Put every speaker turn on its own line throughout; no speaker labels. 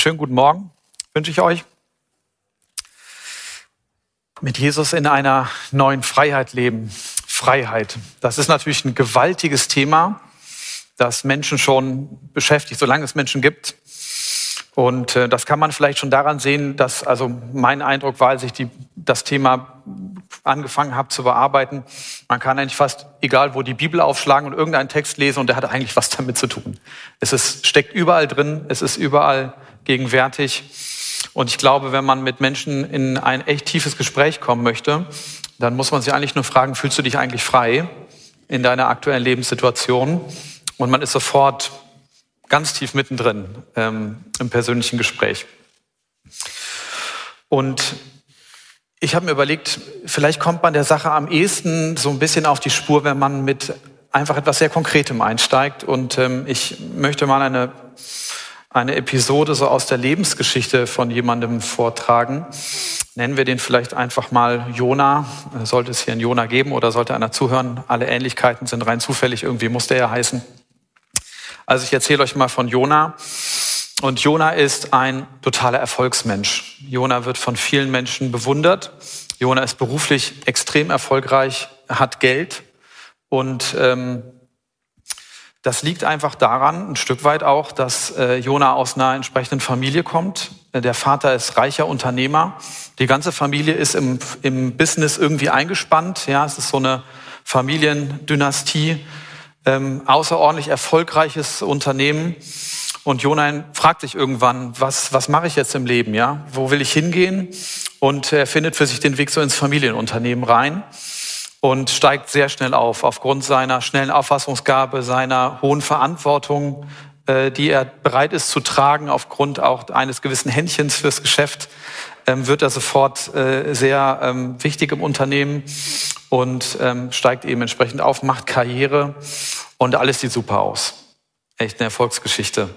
Schönen guten Morgen wünsche ich euch. Mit Jesus in einer neuen Freiheit leben. Freiheit. Das ist natürlich ein gewaltiges Thema, das Menschen schon beschäftigt, solange es Menschen gibt. Und äh, das kann man vielleicht schon daran sehen, dass, also mein Eindruck war, als ich die, das Thema angefangen habe zu bearbeiten, man kann eigentlich fast, egal wo die Bibel aufschlagen und irgendeinen Text lesen und der hat eigentlich was damit zu tun. Es ist, steckt überall drin, es ist überall gegenwärtig. Und ich glaube, wenn man mit Menschen in ein echt tiefes Gespräch kommen möchte, dann muss man sich eigentlich nur fragen, fühlst du dich eigentlich frei in deiner aktuellen Lebenssituation? Und man ist sofort ganz tief mittendrin ähm, im persönlichen Gespräch. Und ich habe mir überlegt, vielleicht kommt man der Sache am ehesten so ein bisschen auf die Spur, wenn man mit einfach etwas sehr Konkretem einsteigt. Und ähm, ich möchte mal eine eine Episode so aus der Lebensgeschichte von jemandem vortragen. Nennen wir den vielleicht einfach mal Jona. Sollte es hier einen Jona geben oder sollte einer zuhören? Alle Ähnlichkeiten sind rein zufällig. Irgendwie muss der ja heißen. Also ich erzähle euch mal von Jona. Und Jona ist ein totaler Erfolgsmensch. Jona wird von vielen Menschen bewundert. Jona ist beruflich extrem erfolgreich, hat Geld und ähm, das liegt einfach daran, ein Stück weit auch, dass äh, Jona aus einer entsprechenden Familie kommt. Äh, der Vater ist reicher Unternehmer. Die ganze Familie ist im, im Business irgendwie eingespannt. Ja, es ist so eine Familiendynastie, ähm, außerordentlich erfolgreiches Unternehmen. Und Jona fragt sich irgendwann, was, was mache ich jetzt im Leben? Ja, wo will ich hingehen? Und er findet für sich den Weg so ins Familienunternehmen rein und steigt sehr schnell auf, aufgrund seiner schnellen Auffassungsgabe, seiner hohen Verantwortung, äh, die er bereit ist zu tragen, aufgrund auch eines gewissen Händchens fürs Geschäft, ähm, wird er sofort äh, sehr ähm, wichtig im Unternehmen und ähm, steigt eben entsprechend auf, macht Karriere und alles sieht super aus. Echt eine Erfolgsgeschichte.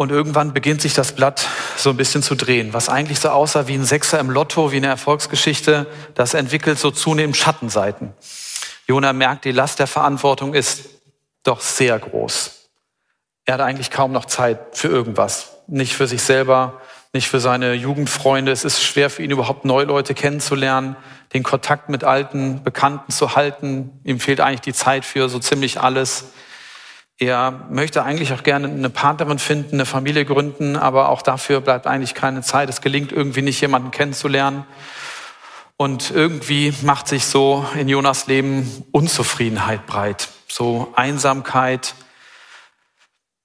Und irgendwann beginnt sich das Blatt so ein bisschen zu drehen. Was eigentlich so aussah wie ein Sechser im Lotto, wie eine Erfolgsgeschichte, das entwickelt so zunehmend Schattenseiten. Jona merkt, die Last der Verantwortung ist doch sehr groß. Er hat eigentlich kaum noch Zeit für irgendwas. Nicht für sich selber, nicht für seine Jugendfreunde. Es ist schwer für ihn überhaupt neue Leute kennenzulernen, den Kontakt mit alten Bekannten zu halten. Ihm fehlt eigentlich die Zeit für so ziemlich alles. Er möchte eigentlich auch gerne eine Partnerin finden, eine Familie gründen, aber auch dafür bleibt eigentlich keine Zeit. Es gelingt irgendwie nicht, jemanden kennenzulernen. Und irgendwie macht sich so in Jonas Leben Unzufriedenheit breit. So Einsamkeit,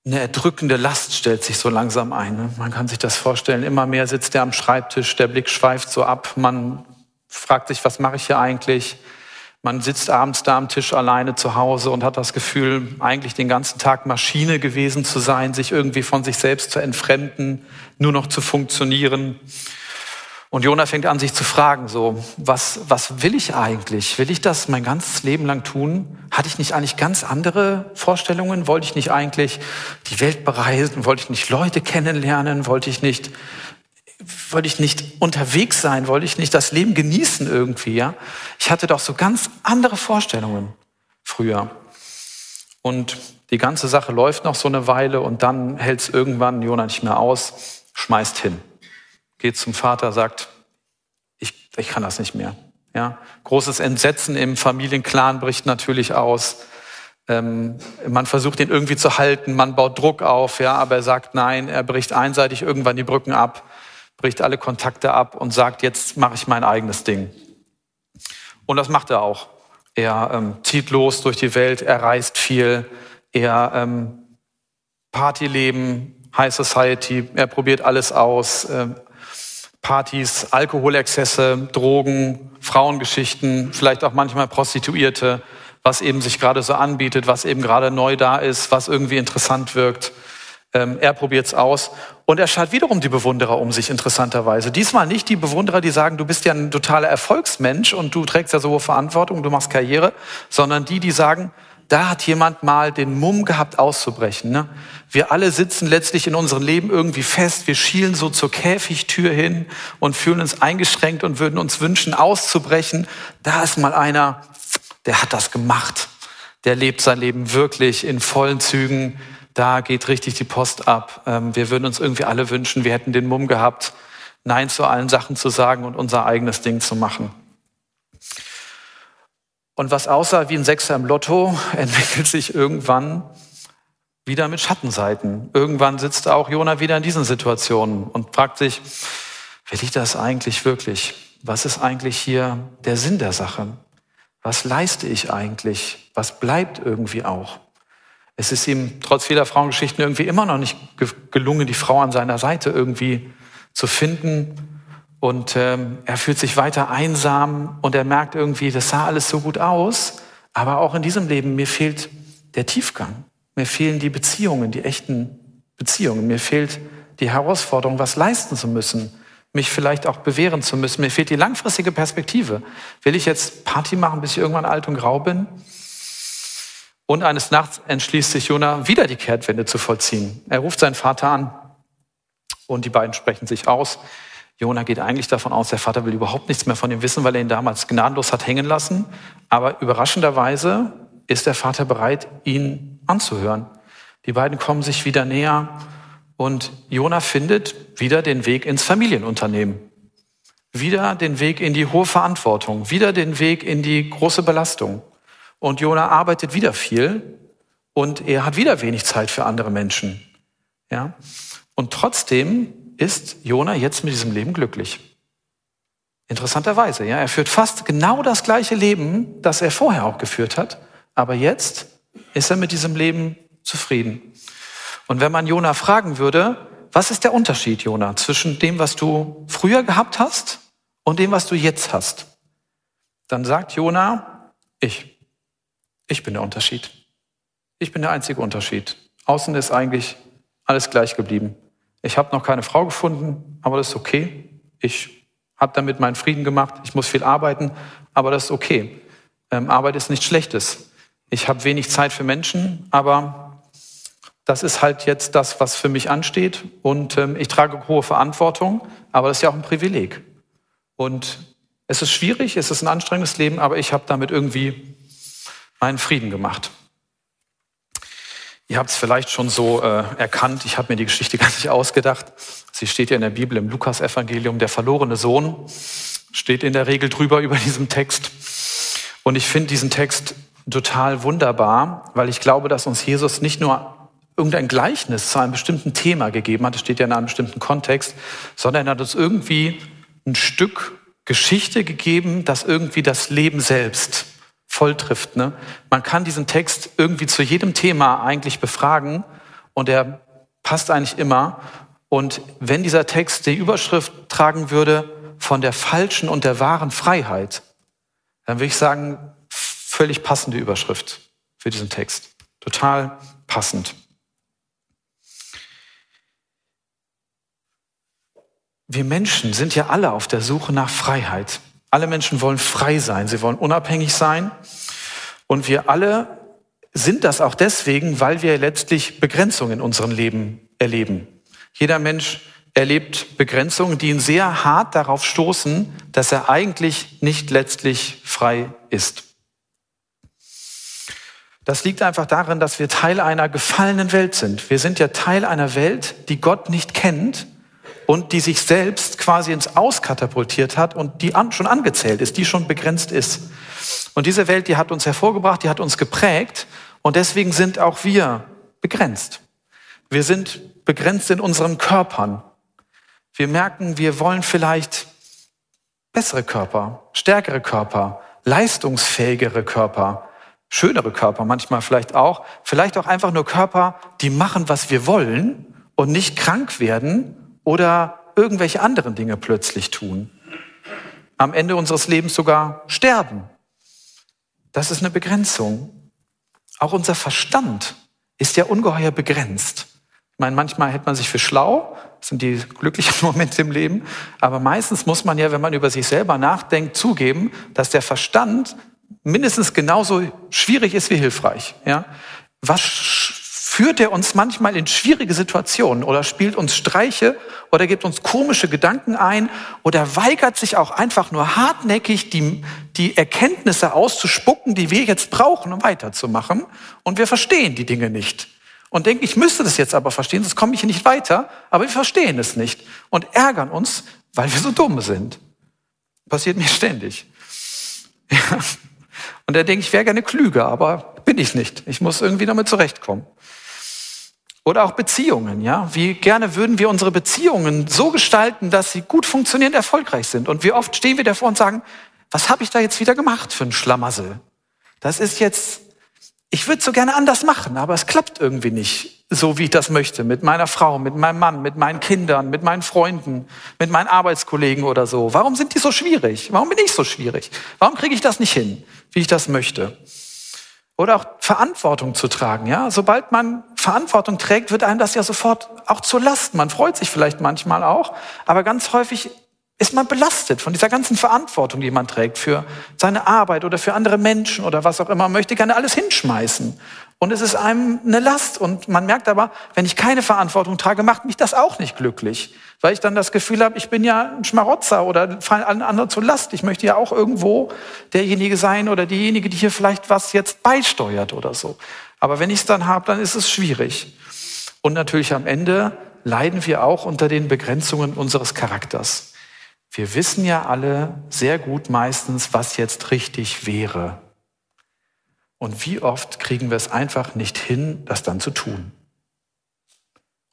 eine erdrückende Last stellt sich so langsam ein. Ne? Man kann sich das vorstellen. Immer mehr sitzt er am Schreibtisch, der Blick schweift so ab. Man fragt sich, was mache ich hier eigentlich? Man sitzt abends da am Tisch alleine zu Hause und hat das Gefühl, eigentlich den ganzen Tag Maschine gewesen zu sein, sich irgendwie von sich selbst zu entfremden, nur noch zu funktionieren. Und Jona fängt an, sich zu fragen, so, was, was will ich eigentlich? Will ich das mein ganzes Leben lang tun? Hatte ich nicht eigentlich ganz andere Vorstellungen? Wollte ich nicht eigentlich die Welt bereisen? Wollte ich nicht Leute kennenlernen? Wollte ich nicht wollte ich nicht unterwegs sein, wollte ich nicht das Leben genießen irgendwie, ja. Ich hatte doch so ganz andere Vorstellungen früher. Und die ganze Sache läuft noch so eine Weile und dann hält es irgendwann Jona nicht mehr aus, schmeißt hin, geht zum Vater, sagt, ich, ich kann das nicht mehr. Ja, großes Entsetzen im Familienclan bricht natürlich aus. Ähm, man versucht ihn irgendwie zu halten, man baut Druck auf, ja, aber er sagt nein, er bricht einseitig irgendwann die Brücken ab bricht alle Kontakte ab und sagt, jetzt mache ich mein eigenes Ding. Und das macht er auch. Er ähm, zieht los durch die Welt, er reist viel, er ähm, Partyleben, High Society, er probiert alles aus. Äh, Partys, Alkoholexzesse, Drogen, Frauengeschichten, vielleicht auch manchmal Prostituierte, was eben sich gerade so anbietet, was eben gerade neu da ist, was irgendwie interessant wirkt. Ähm, er probiert es aus und er schaut wiederum die Bewunderer um sich, interessanterweise. Diesmal nicht die Bewunderer, die sagen, du bist ja ein totaler Erfolgsmensch und du trägst ja so hohe Verantwortung, du machst Karriere, sondern die, die sagen, da hat jemand mal den Mumm gehabt auszubrechen. Ne? Wir alle sitzen letztlich in unserem Leben irgendwie fest. Wir schielen so zur Käfigtür hin und fühlen uns eingeschränkt und würden uns wünschen, auszubrechen. Da ist mal einer, der hat das gemacht. Der lebt sein Leben wirklich in vollen Zügen da geht richtig die Post ab. Ähm, wir würden uns irgendwie alle wünschen, wir hätten den Mumm gehabt, Nein zu allen Sachen zu sagen und unser eigenes Ding zu machen. Und was aussah wie ein Sechser im Lotto, entwickelt sich irgendwann wieder mit Schattenseiten. Irgendwann sitzt auch Jona wieder in diesen Situationen und fragt sich, will ich das eigentlich wirklich? Was ist eigentlich hier der Sinn der Sache? Was leiste ich eigentlich? Was bleibt irgendwie auch? Es ist ihm trotz vieler Frauengeschichten irgendwie immer noch nicht gelungen, die Frau an seiner Seite irgendwie zu finden. Und ähm, er fühlt sich weiter einsam und er merkt irgendwie, das sah alles so gut aus, aber auch in diesem Leben, mir fehlt der Tiefgang. Mir fehlen die Beziehungen, die echten Beziehungen. Mir fehlt die Herausforderung, was leisten zu müssen, mich vielleicht auch bewähren zu müssen. Mir fehlt die langfristige Perspektive. Will ich jetzt Party machen, bis ich irgendwann alt und grau bin? Und eines Nachts entschließt sich Jona, wieder die Kehrtwende zu vollziehen. Er ruft seinen Vater an und die beiden sprechen sich aus. Jona geht eigentlich davon aus, der Vater will überhaupt nichts mehr von ihm wissen, weil er ihn damals gnadenlos hat hängen lassen. Aber überraschenderweise ist der Vater bereit, ihn anzuhören. Die beiden kommen sich wieder näher und Jona findet wieder den Weg ins Familienunternehmen. Wieder den Weg in die hohe Verantwortung, wieder den Weg in die große Belastung. Und Jona arbeitet wieder viel und er hat wieder wenig Zeit für andere Menschen. Ja? Und trotzdem ist Jona jetzt mit diesem Leben glücklich. Interessanterweise, ja. Er führt fast genau das gleiche Leben, das er vorher auch geführt hat. Aber jetzt ist er mit diesem Leben zufrieden. Und wenn man Jona fragen würde, was ist der Unterschied, Jona, zwischen dem, was du früher gehabt hast und dem, was du jetzt hast? Dann sagt Jona, ich. Ich bin der Unterschied. Ich bin der einzige Unterschied. Außen ist eigentlich alles gleich geblieben. Ich habe noch keine Frau gefunden, aber das ist okay. Ich habe damit meinen Frieden gemacht. Ich muss viel arbeiten, aber das ist okay. Ähm, Arbeit ist nichts Schlechtes. Ich habe wenig Zeit für Menschen, aber das ist halt jetzt das, was für mich ansteht. Und ähm, ich trage hohe Verantwortung, aber das ist ja auch ein Privileg. Und es ist schwierig, es ist ein anstrengendes Leben, aber ich habe damit irgendwie meinen Frieden gemacht. Ihr habt es vielleicht schon so äh, erkannt, ich habe mir die Geschichte gar nicht ausgedacht. Sie steht ja in der Bibel im Lukas-Evangelium, der verlorene Sohn steht in der Regel drüber über diesem Text. Und ich finde diesen Text total wunderbar, weil ich glaube, dass uns Jesus nicht nur irgendein Gleichnis zu einem bestimmten Thema gegeben hat, das steht ja in einem bestimmten Kontext, sondern er hat uns irgendwie ein Stück Geschichte gegeben, das irgendwie das Leben selbst voll trifft. Ne? Man kann diesen Text irgendwie zu jedem Thema eigentlich befragen und er passt eigentlich immer. Und wenn dieser Text die Überschrift tragen würde von der falschen und der wahren Freiheit, dann würde ich sagen, völlig passende Überschrift für diesen Text. Total passend. Wir Menschen sind ja alle auf der Suche nach Freiheit. Alle Menschen wollen frei sein, sie wollen unabhängig sein. Und wir alle sind das auch deswegen, weil wir letztlich Begrenzungen in unserem Leben erleben. Jeder Mensch erlebt Begrenzungen, die ihn sehr hart darauf stoßen, dass er eigentlich nicht letztlich frei ist. Das liegt einfach darin, dass wir Teil einer gefallenen Welt sind. Wir sind ja Teil einer Welt, die Gott nicht kennt und die sich selbst quasi ins Auskatapultiert hat und die an, schon angezählt ist, die schon begrenzt ist. Und diese Welt, die hat uns hervorgebracht, die hat uns geprägt und deswegen sind auch wir begrenzt. Wir sind begrenzt in unseren Körpern. Wir merken, wir wollen vielleicht bessere Körper, stärkere Körper, leistungsfähigere Körper, schönere Körper manchmal vielleicht auch, vielleicht auch einfach nur Körper, die machen, was wir wollen und nicht krank werden oder irgendwelche anderen Dinge plötzlich tun. Am Ende unseres Lebens sogar sterben. Das ist eine Begrenzung. Auch unser Verstand ist ja ungeheuer begrenzt. Ich meine, manchmal hält man sich für schlau, das sind die glücklichen Momente im Leben, aber meistens muss man ja, wenn man über sich selber nachdenkt, zugeben, dass der Verstand mindestens genauso schwierig ist wie hilfreich. Ja? Was führt er uns manchmal in schwierige Situationen oder spielt uns Streiche oder gibt uns komische Gedanken ein oder weigert sich auch einfach nur hartnäckig die, die Erkenntnisse auszuspucken, die wir jetzt brauchen, um weiterzumachen. Und wir verstehen die Dinge nicht. Und denken, ich müsste das jetzt aber verstehen, sonst komme ich hier nicht weiter. Aber wir verstehen es nicht und ärgern uns, weil wir so dumm sind. Passiert mir ständig. Ja. Und er denkt, ich wäre gerne klüger, aber bin ich nicht. Ich muss irgendwie damit zurechtkommen. Oder auch Beziehungen, ja. Wie gerne würden wir unsere Beziehungen so gestalten, dass sie gut funktionierend erfolgreich sind. Und wie oft stehen wir davor und sagen, was habe ich da jetzt wieder gemacht für ein Schlamassel? Das ist jetzt, ich würde so gerne anders machen, aber es klappt irgendwie nicht so, wie ich das möchte. Mit meiner Frau, mit meinem Mann, mit meinen Kindern, mit meinen Freunden, mit meinen Arbeitskollegen oder so. Warum sind die so schwierig? Warum bin ich so schwierig? Warum kriege ich das nicht hin, wie ich das möchte? Oder auch Verantwortung zu tragen, ja. Sobald man Verantwortung trägt, wird einem das ja sofort auch zur Last. Man freut sich vielleicht manchmal auch, aber ganz häufig ist man belastet von dieser ganzen Verantwortung, die man trägt für seine Arbeit oder für andere Menschen oder was auch immer. Man möchte gerne alles hinschmeißen. Und es ist einem eine Last. Und man merkt aber, wenn ich keine Verantwortung trage, macht mich das auch nicht glücklich. Weil ich dann das Gefühl habe, ich bin ja ein Schmarotzer oder fallen allen anderen zur Last. Ich möchte ja auch irgendwo derjenige sein oder diejenige, die hier vielleicht was jetzt beisteuert oder so. Aber wenn ich es dann habe, dann ist es schwierig. Und natürlich am Ende leiden wir auch unter den Begrenzungen unseres Charakters. Wir wissen ja alle sehr gut meistens, was jetzt richtig wäre. Und wie oft kriegen wir es einfach nicht hin, das dann zu tun?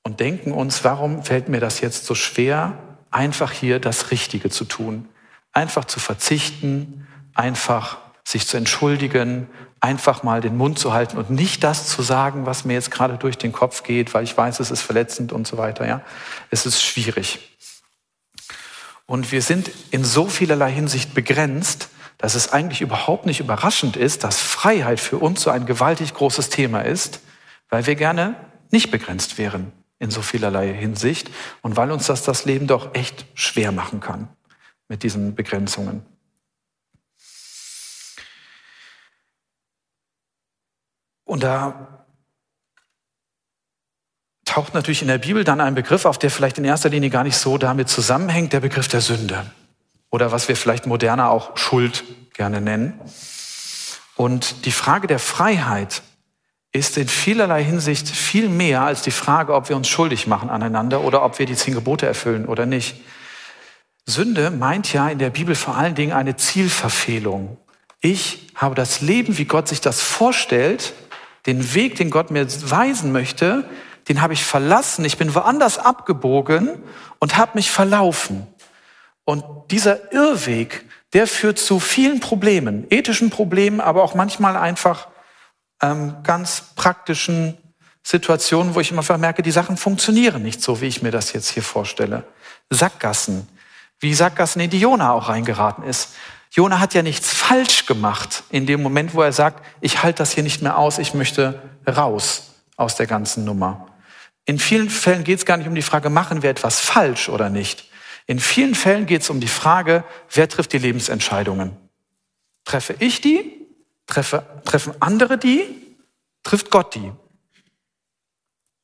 Und denken uns, warum fällt mir das jetzt so schwer, einfach hier das Richtige zu tun? Einfach zu verzichten, einfach sich zu entschuldigen, einfach mal den Mund zu halten und nicht das zu sagen, was mir jetzt gerade durch den Kopf geht, weil ich weiß, es ist verletzend und so weiter. Ja, es ist schwierig. Und wir sind in so vielerlei Hinsicht begrenzt, dass es eigentlich überhaupt nicht überraschend ist, dass Freiheit für uns so ein gewaltig großes Thema ist, weil wir gerne nicht begrenzt wären in so vielerlei Hinsicht und weil uns das das Leben doch echt schwer machen kann mit diesen Begrenzungen. Und da taucht natürlich in der Bibel dann ein Begriff auf, der vielleicht in erster Linie gar nicht so damit zusammenhängt, der Begriff der Sünde. Oder was wir vielleicht moderner auch Schuld gerne nennen. Und die Frage der Freiheit ist in vielerlei Hinsicht viel mehr als die Frage, ob wir uns schuldig machen aneinander oder ob wir die zehn Gebote erfüllen oder nicht. Sünde meint ja in der Bibel vor allen Dingen eine Zielverfehlung. Ich habe das Leben, wie Gott sich das vorstellt, den Weg, den Gott mir weisen möchte, den habe ich verlassen, ich bin woanders abgebogen und habe mich verlaufen. Und dieser Irrweg, der führt zu vielen Problemen, ethischen Problemen, aber auch manchmal einfach ähm, ganz praktischen Situationen, wo ich immer merke, die Sachen funktionieren nicht so, wie ich mir das jetzt hier vorstelle. Sackgassen, wie Sackgassen in die Jona auch reingeraten ist. Jona hat ja nichts falsch gemacht in dem Moment, wo er sagt, ich halte das hier nicht mehr aus, ich möchte raus aus der ganzen Nummer. In vielen Fällen geht es gar nicht um die Frage, machen wir etwas falsch oder nicht. In vielen Fällen geht es um die Frage, wer trifft die Lebensentscheidungen? Treffe ich die? Treffe, treffen andere die? Trifft Gott die?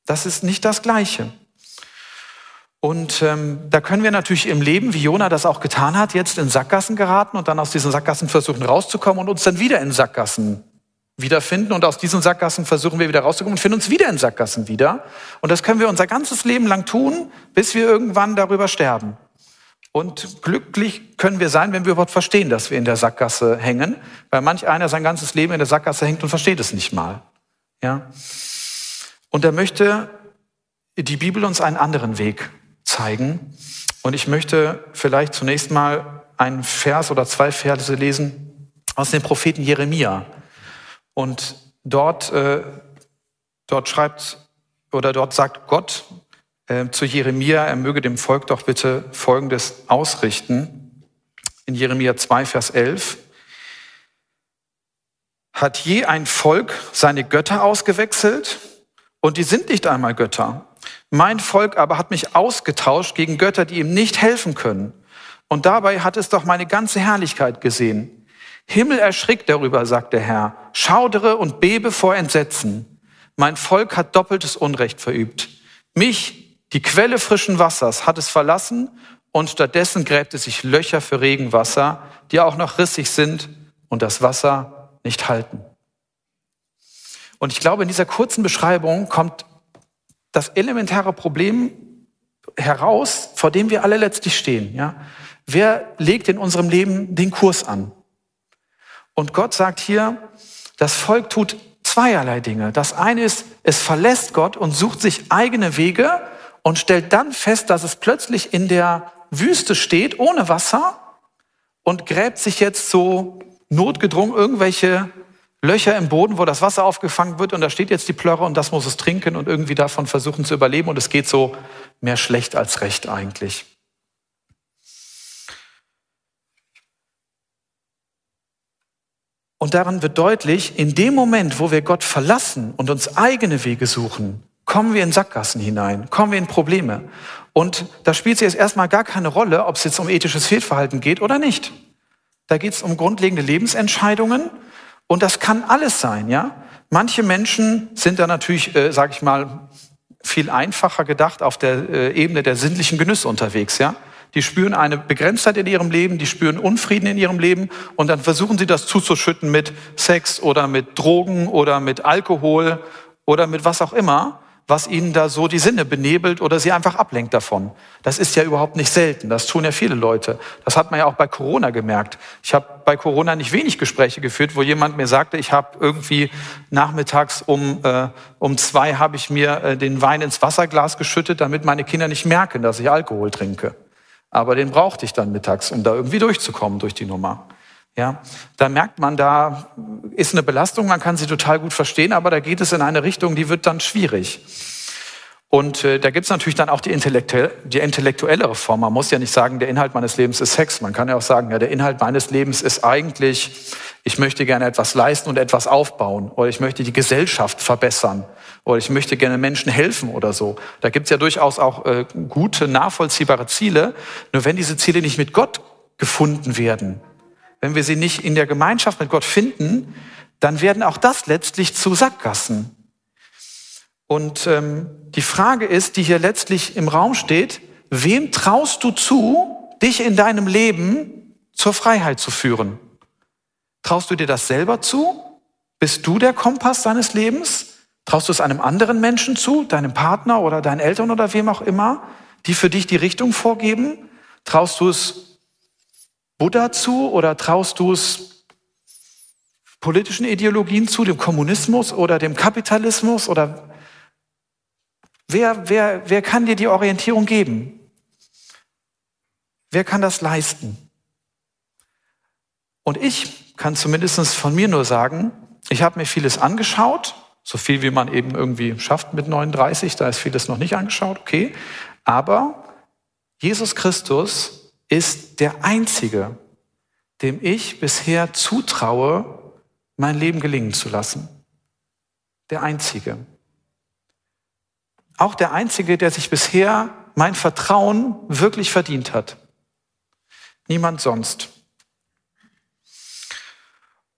Das ist nicht das Gleiche. Und ähm, da können wir natürlich im Leben, wie Jona das auch getan hat, jetzt in Sackgassen geraten und dann aus diesen Sackgassen versuchen rauszukommen und uns dann wieder in Sackgassen wiederfinden und aus diesen Sackgassen versuchen wir wieder rauszukommen und finden uns wieder in Sackgassen wieder. Und das können wir unser ganzes Leben lang tun, bis wir irgendwann darüber sterben. Und glücklich können wir sein, wenn wir überhaupt verstehen, dass wir in der Sackgasse hängen, weil manch einer sein ganzes Leben in der Sackgasse hängt und versteht es nicht mal. Ja? Und da möchte die Bibel uns einen anderen Weg zeigen. Und ich möchte vielleicht zunächst mal einen Vers oder zwei Verse lesen aus dem Propheten Jeremia. Und dort, äh, dort schreibt oder dort sagt Gott äh, zu Jeremia, er möge dem Volk doch bitte Folgendes ausrichten. In Jeremia 2, Vers 11. Hat je ein Volk seine Götter ausgewechselt? Und die sind nicht einmal Götter. Mein Volk aber hat mich ausgetauscht gegen Götter, die ihm nicht helfen können. Und dabei hat es doch meine ganze Herrlichkeit gesehen. Himmel erschrickt darüber, sagt der Herr, schaudere und bebe vor Entsetzen. Mein Volk hat doppeltes Unrecht verübt. Mich, die Quelle frischen Wassers, hat es verlassen und stattdessen gräbt es sich Löcher für Regenwasser, die auch noch rissig sind und das Wasser nicht halten. Und ich glaube, in dieser kurzen Beschreibung kommt das elementare Problem heraus, vor dem wir alle letztlich stehen. Ja? Wer legt in unserem Leben den Kurs an? Und Gott sagt hier, das Volk tut zweierlei Dinge. Das eine ist, es verlässt Gott und sucht sich eigene Wege und stellt dann fest, dass es plötzlich in der Wüste steht, ohne Wasser und gräbt sich jetzt so notgedrungen irgendwelche Löcher im Boden, wo das Wasser aufgefangen wird und da steht jetzt die Plörre und das muss es trinken und irgendwie davon versuchen zu überleben und es geht so mehr schlecht als recht eigentlich. Und daran wird deutlich, in dem Moment, wo wir Gott verlassen und uns eigene Wege suchen, kommen wir in Sackgassen hinein, kommen wir in Probleme. Und da spielt es jetzt erstmal gar keine Rolle, ob es jetzt um ethisches Fehlverhalten geht oder nicht. Da geht es um grundlegende Lebensentscheidungen und das kann alles sein, ja. Manche Menschen sind da natürlich, äh, sage ich mal, viel einfacher gedacht auf der äh, Ebene der sinnlichen Genüsse unterwegs, ja. Die spüren eine Begrenztheit in ihrem Leben, die spüren Unfrieden in ihrem Leben und dann versuchen sie das zuzuschütten mit Sex oder mit Drogen oder mit Alkohol oder mit was auch immer was ihnen da so die Sinne benebelt oder sie einfach ablenkt davon. Das ist ja überhaupt nicht selten. Das tun ja viele Leute. Das hat man ja auch bei Corona gemerkt. Ich habe bei Corona nicht wenig Gespräche geführt, wo jemand mir sagte, ich habe irgendwie nachmittags um, äh, um zwei habe ich mir äh, den Wein ins Wasserglas geschüttet, damit meine Kinder nicht merken, dass ich Alkohol trinke. Aber den brauchte ich dann mittags, um da irgendwie durchzukommen durch die Nummer. Ja, da merkt man, da ist eine Belastung, man kann sie total gut verstehen, aber da geht es in eine Richtung, die wird dann schwierig. Und äh, da gibt es natürlich dann auch die, intellektuelle, die intellektuelle Reform. Man muss ja nicht sagen, der Inhalt meines Lebens ist Sex. Man kann ja auch sagen, ja, der Inhalt meines Lebens ist eigentlich, ich möchte gerne etwas leisten und etwas aufbauen. Oder ich möchte die Gesellschaft verbessern. Oder ich möchte gerne Menschen helfen oder so. Da gibt es ja durchaus auch äh, gute, nachvollziehbare Ziele. Nur wenn diese Ziele nicht mit Gott gefunden werden, wenn wir sie nicht in der Gemeinschaft mit Gott finden, dann werden auch das letztlich zu Sackgassen. Und ähm, die Frage ist, die hier letztlich im Raum steht, wem traust du zu, dich in deinem Leben zur Freiheit zu führen? Traust du dir das selber zu? Bist du der Kompass deines Lebens? Traust du es einem anderen Menschen zu, deinem Partner oder deinen Eltern oder wem auch immer, die für dich die Richtung vorgeben? Traust du es Buddha zu oder traust du es politischen Ideologien zu, dem Kommunismus oder dem Kapitalismus oder wer, wer, wer kann dir die Orientierung geben? Wer kann das leisten? Und ich kann zumindest von mir nur sagen, ich habe mir vieles angeschaut, so viel wie man eben irgendwie schafft mit 39, da ist vieles noch nicht angeschaut, okay. Aber Jesus Christus ist der Einzige, dem ich bisher zutraue, mein Leben gelingen zu lassen. Der Einzige. Auch der Einzige, der sich bisher mein Vertrauen wirklich verdient hat. Niemand sonst.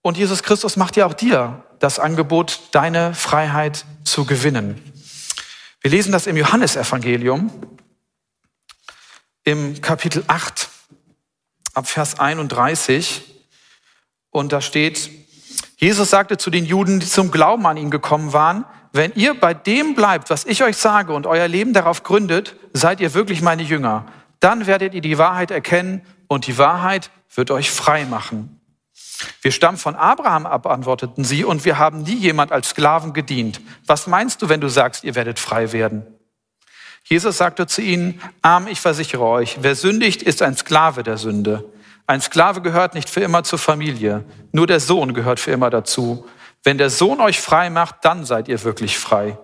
Und Jesus Christus macht ja auch dir das Angebot, deine Freiheit zu gewinnen. Wir lesen das im Johannesevangelium im Kapitel 8 ab Vers 31. Und da steht, Jesus sagte zu den Juden, die zum Glauben an ihn gekommen waren, wenn ihr bei dem bleibt, was ich euch sage und euer Leben darauf gründet, seid ihr wirklich meine Jünger. Dann werdet ihr die Wahrheit erkennen und die Wahrheit wird euch frei machen. Wir stammen von Abraham ab, antworteten sie, und wir haben nie jemand als Sklaven gedient. Was meinst du, wenn du sagst, ihr werdet frei werden? Jesus sagte zu ihnen, arm, ich versichere euch, wer sündigt, ist ein Sklave der Sünde. Ein Sklave gehört nicht für immer zur Familie, nur der Sohn gehört für immer dazu. Wenn der Sohn euch frei macht, dann seid ihr wirklich frei.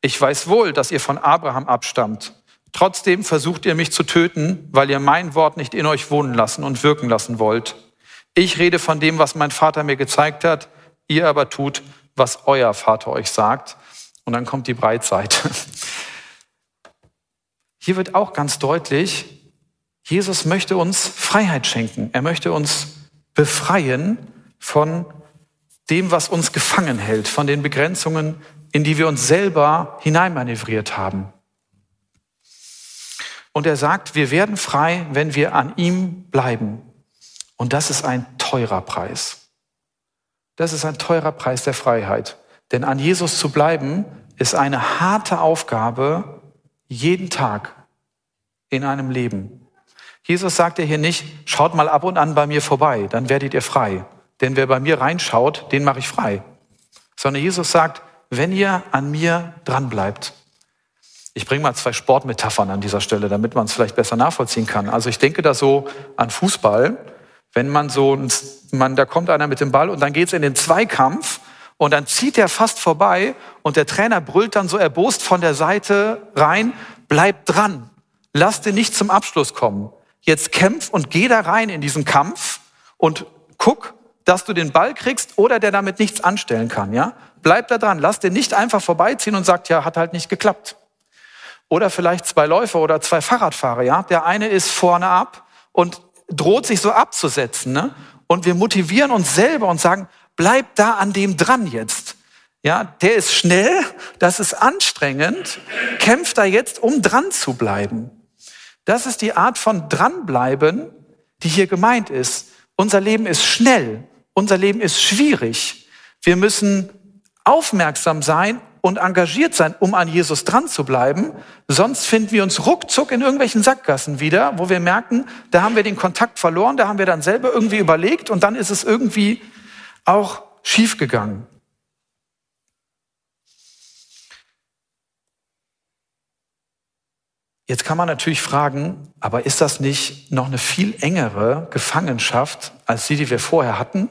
Ich weiß wohl, dass ihr von Abraham abstammt. Trotzdem versucht ihr mich zu töten, weil ihr mein Wort nicht in euch wohnen lassen und wirken lassen wollt. Ich rede von dem, was mein Vater mir gezeigt hat, ihr aber tut, was euer Vater euch sagt. Und dann kommt die Breitseite. hier wird auch ganz deutlich, Jesus möchte uns Freiheit schenken. Er möchte uns befreien von dem, was uns gefangen hält, von den Begrenzungen, in die wir uns selber hineinmanövriert haben. Und er sagt, wir werden frei, wenn wir an ihm bleiben. Und das ist ein teurer Preis. Das ist ein teurer Preis der Freiheit. Denn an Jesus zu bleiben, ist eine harte Aufgabe jeden Tag in einem Leben. Jesus sagt ja hier nicht, schaut mal ab und an bei mir vorbei, dann werdet ihr frei. Denn wer bei mir reinschaut, den mache ich frei. Sondern Jesus sagt, wenn ihr an mir dranbleibt. Ich bringe mal zwei Sportmetaphern an dieser Stelle, damit man es vielleicht besser nachvollziehen kann. Also ich denke da so an Fußball. Wenn man so, man, da kommt einer mit dem Ball und dann geht es in den Zweikampf und dann zieht er fast vorbei und der Trainer brüllt dann so erbost von der Seite rein, bleib dran, lass dir nicht zum Abschluss kommen. Jetzt kämpf und geh da rein in diesen Kampf und guck, dass du den Ball kriegst oder der damit nichts anstellen kann, ja? Bleib da dran, lass dir nicht einfach vorbeiziehen und sagt, ja, hat halt nicht geklappt. Oder vielleicht zwei Läufer oder zwei Fahrradfahrer, ja? Der eine ist vorne ab und droht sich so abzusetzen, ne? Und wir motivieren uns selber und sagen, bleib da an dem dran jetzt. Ja, der ist schnell, das ist anstrengend, kämpft da jetzt, um dran zu bleiben. Das ist die Art von dranbleiben, die hier gemeint ist. Unser Leben ist schnell, unser Leben ist schwierig. Wir müssen aufmerksam sein und engagiert sein, um an Jesus dran zu bleiben. Sonst finden wir uns ruckzuck in irgendwelchen Sackgassen wieder, wo wir merken, da haben wir den Kontakt verloren, da haben wir dann selber irgendwie überlegt und dann ist es irgendwie auch schiefgegangen. Jetzt kann man natürlich fragen, aber ist das nicht noch eine viel engere Gefangenschaft als die, die wir vorher hatten?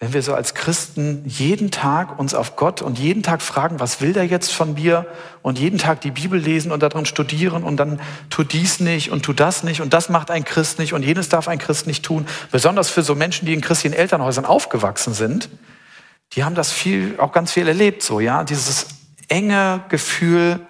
Wenn wir so als Christen jeden Tag uns auf Gott und jeden Tag fragen, was will der jetzt von mir? Und jeden Tag die Bibel lesen und darin studieren und dann tu dies nicht und tu das nicht und das macht ein Christ nicht und jenes darf ein Christ nicht tun. Besonders für so Menschen, die in christlichen Elternhäusern aufgewachsen sind, die haben das viel, auch ganz viel erlebt, so, ja. Dieses enge Gefühl,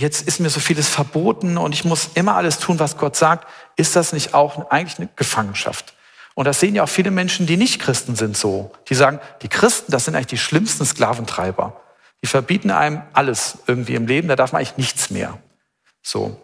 jetzt ist mir so vieles verboten und ich muss immer alles tun, was Gott sagt. Ist das nicht auch eigentlich eine Gefangenschaft? Und das sehen ja auch viele Menschen, die nicht Christen sind so. Die sagen, die Christen, das sind eigentlich die schlimmsten Sklaventreiber. Die verbieten einem alles irgendwie im Leben, da darf man eigentlich nichts mehr. So.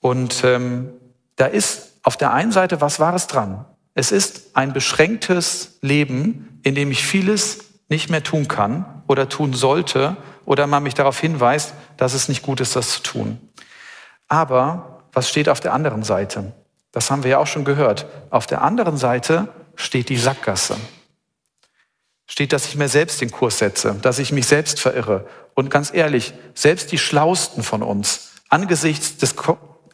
Und ähm, da ist auf der einen Seite was Wahres dran. Es ist ein beschränktes Leben, in dem ich vieles nicht mehr tun kann oder tun sollte oder man mich darauf hinweist, dass es nicht gut ist, das zu tun. Aber was steht auf der anderen Seite? Das haben wir ja auch schon gehört. Auf der anderen Seite steht die Sackgasse. Steht, dass ich mir selbst den Kurs setze, dass ich mich selbst verirre. Und ganz ehrlich, selbst die Schlausten von uns, angesichts des,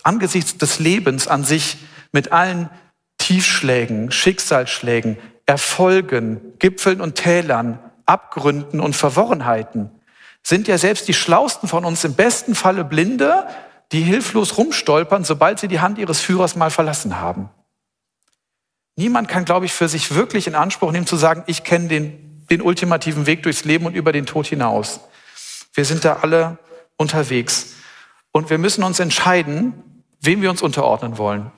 angesichts des Lebens an sich, mit allen Tiefschlägen, Schicksalsschlägen, Erfolgen, Gipfeln und Tälern, Abgründen und Verworrenheiten, sind ja selbst die Schlausten von uns im besten Falle Blinde, die hilflos rumstolpern, sobald sie die Hand ihres Führers mal verlassen haben. Niemand kann, glaube ich, für sich wirklich in Anspruch nehmen zu sagen, ich kenne den, den ultimativen Weg durchs Leben und über den Tod hinaus. Wir sind da alle unterwegs. Und wir müssen uns entscheiden, wem wir uns unterordnen wollen.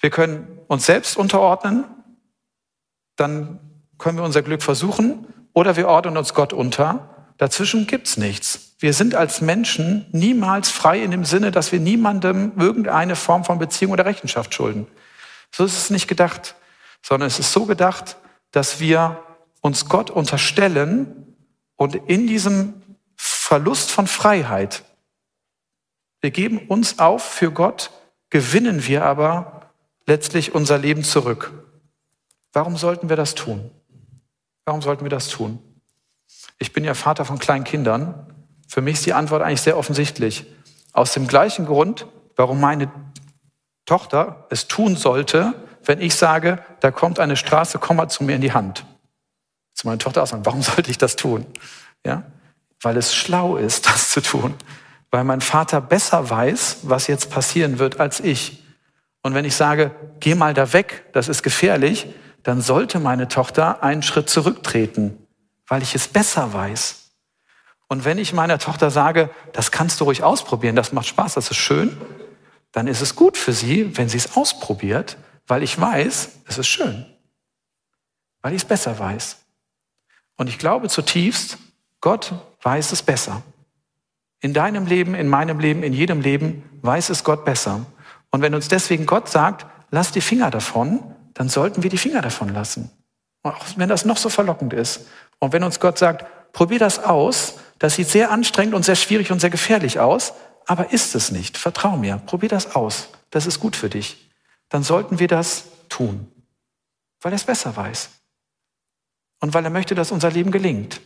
Wir können uns selbst unterordnen, dann können wir unser Glück versuchen, oder wir ordnen uns Gott unter. Dazwischen gibt's nichts. Wir sind als Menschen niemals frei in dem Sinne, dass wir niemandem irgendeine Form von Beziehung oder Rechenschaft schulden. So ist es nicht gedacht, sondern es ist so gedacht, dass wir uns Gott unterstellen und in diesem Verlust von Freiheit, wir geben uns auf für Gott, gewinnen wir aber letztlich unser Leben zurück. Warum sollten wir das tun? Warum sollten wir das tun? Ich bin ja Vater von kleinen Kindern für mich ist die Antwort eigentlich sehr offensichtlich. Aus dem gleichen Grund, warum meine Tochter es tun sollte, wenn ich sage, da kommt eine Straße, komm mal zu mir in die Hand. Zu meiner Tochter auch sagen, warum sollte ich das tun? Ja? Weil es schlau ist, das zu tun. Weil mein Vater besser weiß, was jetzt passieren wird, als ich. Und wenn ich sage, geh mal da weg, das ist gefährlich, dann sollte meine Tochter einen Schritt zurücktreten, weil ich es besser weiß. Und wenn ich meiner Tochter sage, das kannst du ruhig ausprobieren, das macht Spaß, das ist schön, dann ist es gut für sie, wenn sie es ausprobiert, weil ich weiß, es ist schön. Weil ich es besser weiß. Und ich glaube zutiefst, Gott weiß es besser. In deinem Leben, in meinem Leben, in jedem Leben weiß es Gott besser. Und wenn uns deswegen Gott sagt, lass die Finger davon, dann sollten wir die Finger davon lassen. Auch wenn das noch so verlockend ist. Und wenn uns Gott sagt, probier das aus, das sieht sehr anstrengend und sehr schwierig und sehr gefährlich aus, aber ist es nicht. Vertrau mir, probier das aus. Das ist gut für dich. Dann sollten wir das tun, weil er es besser weiß. Und weil er möchte, dass unser Leben gelingt.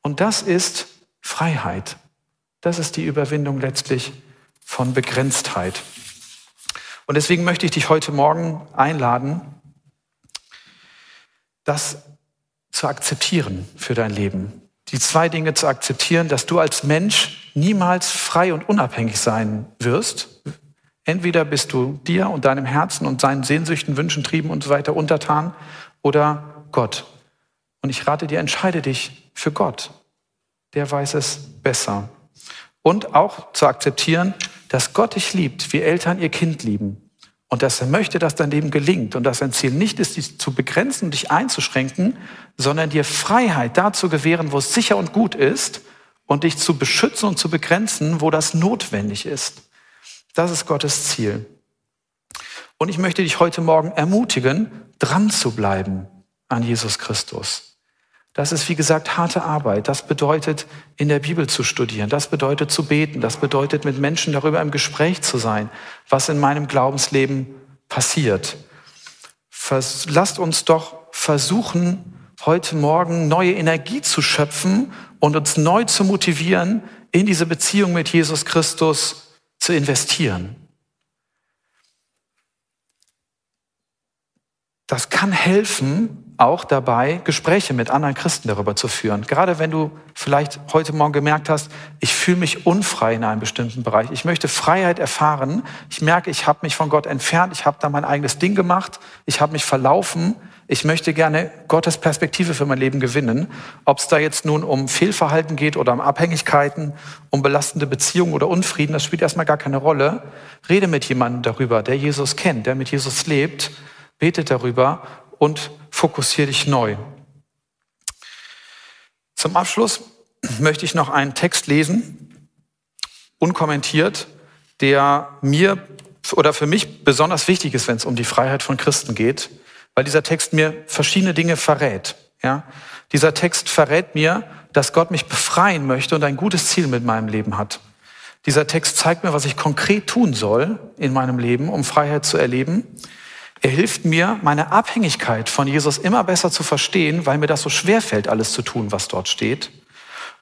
Und das ist Freiheit. Das ist die Überwindung letztlich von Begrenztheit. Und deswegen möchte ich dich heute Morgen einladen, das zu akzeptieren für dein Leben. Die zwei Dinge zu akzeptieren, dass du als Mensch niemals frei und unabhängig sein wirst. Entweder bist du dir und deinem Herzen und seinen Sehnsüchten, Wünschen, Trieben und so weiter untertan oder Gott. Und ich rate dir, entscheide dich für Gott. Der weiß es besser. Und auch zu akzeptieren, dass Gott dich liebt, wie Eltern ihr Kind lieben. Und dass er möchte, dass dein Leben gelingt und dass sein Ziel nicht ist, dich zu begrenzen und dich einzuschränken, sondern dir Freiheit dazu gewähren, wo es sicher und gut ist und dich zu beschützen und zu begrenzen, wo das notwendig ist. Das ist Gottes Ziel. Und ich möchte dich heute Morgen ermutigen, dran zu bleiben an Jesus Christus. Das ist, wie gesagt, harte Arbeit. Das bedeutet, in der Bibel zu studieren. Das bedeutet, zu beten. Das bedeutet, mit Menschen darüber im Gespräch zu sein, was in meinem Glaubensleben passiert. Vers lasst uns doch versuchen, heute Morgen neue Energie zu schöpfen und uns neu zu motivieren, in diese Beziehung mit Jesus Christus zu investieren. Das kann helfen, auch dabei, Gespräche mit anderen Christen darüber zu führen. Gerade wenn du vielleicht heute Morgen gemerkt hast, ich fühle mich unfrei in einem bestimmten Bereich. Ich möchte Freiheit erfahren. Ich merke, ich habe mich von Gott entfernt. Ich habe da mein eigenes Ding gemacht. Ich habe mich verlaufen. Ich möchte gerne Gottes Perspektive für mein Leben gewinnen. Ob es da jetzt nun um Fehlverhalten geht oder um Abhängigkeiten, um belastende Beziehungen oder Unfrieden, das spielt erstmal gar keine Rolle. Rede mit jemandem darüber, der Jesus kennt, der mit Jesus lebt. Betet darüber und fokussiere dich neu. Zum Abschluss möchte ich noch einen Text lesen, unkommentiert, der mir oder für mich besonders wichtig ist, wenn es um die Freiheit von Christen geht, weil dieser Text mir verschiedene Dinge verrät. Ja? Dieser Text verrät mir, dass Gott mich befreien möchte und ein gutes Ziel mit meinem Leben hat. Dieser Text zeigt mir, was ich konkret tun soll in meinem Leben, um Freiheit zu erleben. Er hilft mir, meine Abhängigkeit von Jesus immer besser zu verstehen, weil mir das so schwer fällt, alles zu tun, was dort steht.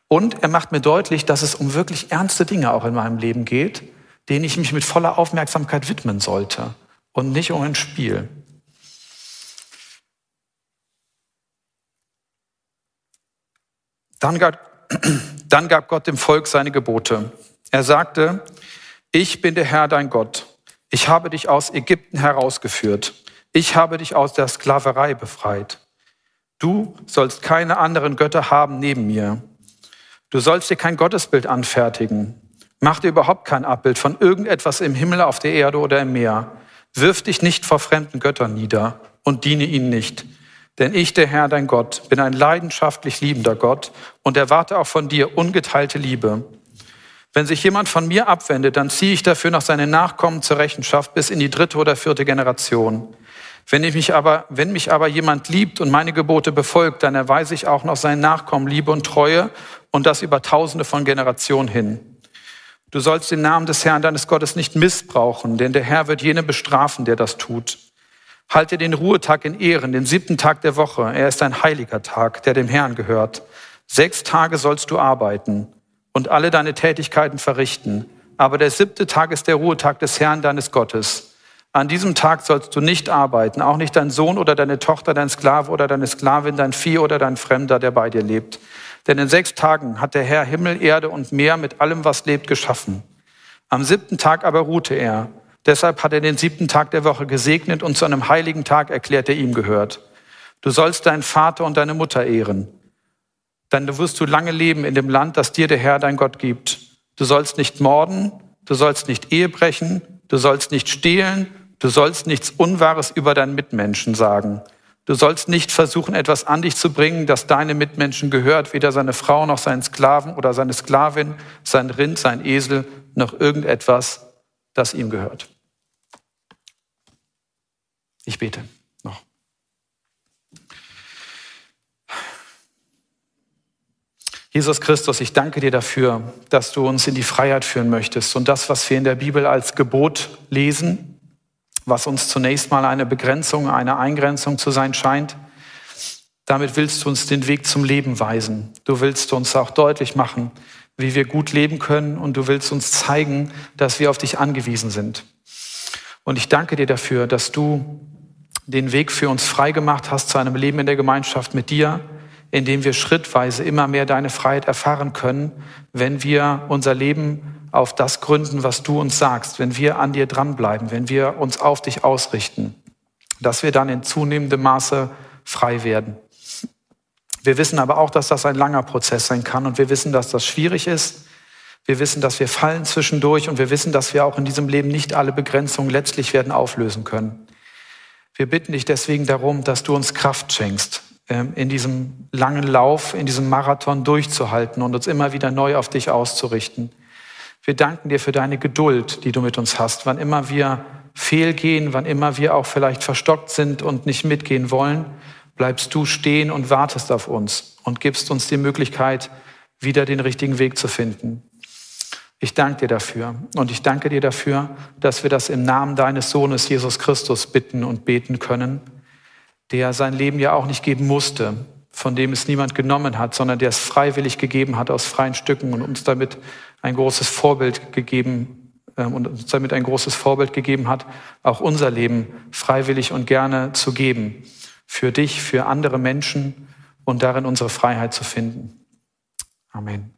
Und er macht mir deutlich, dass es um wirklich ernste Dinge auch in meinem Leben geht, denen ich mich mit voller Aufmerksamkeit widmen sollte und nicht um ein Spiel. Dann gab, dann gab Gott dem Volk seine Gebote. Er sagte, ich bin der Herr dein Gott ich habe dich aus Ägypten herausgeführt. Ich habe dich aus der Sklaverei befreit. Du sollst keine anderen Götter haben neben mir. Du sollst dir kein Gottesbild anfertigen. Mach dir überhaupt kein Abbild von irgendetwas im Himmel, auf der Erde oder im Meer. Wirf dich nicht vor fremden Göttern nieder und diene ihnen nicht. Denn ich, der Herr, dein Gott, bin ein leidenschaftlich liebender Gott und erwarte auch von dir ungeteilte Liebe. Wenn sich jemand von mir abwendet, dann ziehe ich dafür nach seinen Nachkommen zur Rechenschaft bis in die dritte oder vierte Generation. Wenn, ich mich aber, wenn mich aber jemand liebt und meine Gebote befolgt, dann erweise ich auch noch seinen Nachkommen Liebe und Treue und das über tausende von Generationen hin. Du sollst den Namen des Herrn deines Gottes nicht missbrauchen, denn der Herr wird jene bestrafen, der das tut. Halte den Ruhetag in Ehren, den siebten Tag der Woche. Er ist ein heiliger Tag, der dem Herrn gehört. Sechs Tage sollst du arbeiten und alle deine Tätigkeiten verrichten. Aber der siebte Tag ist der Ruhetag des Herrn deines Gottes. An diesem Tag sollst du nicht arbeiten, auch nicht dein Sohn oder deine Tochter, dein Sklave oder deine Sklavin, dein Vieh oder dein Fremder, der bei dir lebt. Denn in sechs Tagen hat der Herr Himmel, Erde und Meer mit allem, was lebt, geschaffen. Am siebten Tag aber ruhte er. Deshalb hat er den siebten Tag der Woche gesegnet und zu einem heiligen Tag erklärt, der ihm gehört. Du sollst deinen Vater und deine Mutter ehren. Dann wirst du lange leben in dem Land, das dir der Herr dein Gott gibt. Du sollst nicht morden, du sollst nicht Ehe brechen, du sollst nicht stehlen, du sollst nichts Unwahres über deinen Mitmenschen sagen. Du sollst nicht versuchen, etwas an dich zu bringen, das deine Mitmenschen gehört, weder seine Frau noch seinen Sklaven oder seine Sklavin, sein Rind, sein Esel, noch irgendetwas, das ihm gehört. Ich bete noch. Jesus Christus, ich danke dir dafür, dass du uns in die Freiheit führen möchtest und das, was wir in der Bibel als Gebot lesen, was uns zunächst mal eine Begrenzung, eine Eingrenzung zu sein scheint, damit willst du uns den Weg zum Leben weisen. Du willst uns auch deutlich machen, wie wir gut leben können und du willst uns zeigen, dass wir auf dich angewiesen sind. Und ich danke dir dafür, dass du den Weg für uns freigemacht hast zu einem Leben in der Gemeinschaft mit dir, in dem wir schrittweise immer mehr deine Freiheit erfahren können, wenn wir unser Leben auf das gründen, was du uns sagst, wenn wir an dir dranbleiben, wenn wir uns auf dich ausrichten, dass wir dann in zunehmendem Maße frei werden. Wir wissen aber auch, dass das ein langer Prozess sein kann und wir wissen, dass das schwierig ist. Wir wissen, dass wir fallen zwischendurch und wir wissen, dass wir auch in diesem Leben nicht alle Begrenzungen letztlich werden auflösen können. Wir bitten dich deswegen darum, dass du uns Kraft schenkst, in diesem langen Lauf, in diesem Marathon durchzuhalten und uns immer wieder neu auf dich auszurichten. Wir danken dir für deine Geduld, die du mit uns hast, wann immer wir fehlgehen, wann immer wir auch vielleicht verstockt sind und nicht mitgehen wollen, bleibst du stehen und wartest auf uns und gibst uns die Möglichkeit, wieder den richtigen Weg zu finden. Ich danke dir dafür und ich danke dir dafür, dass wir das im Namen deines Sohnes Jesus Christus bitten und beten können, der sein Leben ja auch nicht geben musste, von dem es niemand genommen hat, sondern der es freiwillig gegeben hat aus freien Stücken und uns damit ein großes Vorbild gegeben ähm, und uns damit ein großes Vorbild gegeben hat, auch unser Leben freiwillig und gerne zu geben, für dich, für andere Menschen und darin unsere Freiheit zu finden. Amen.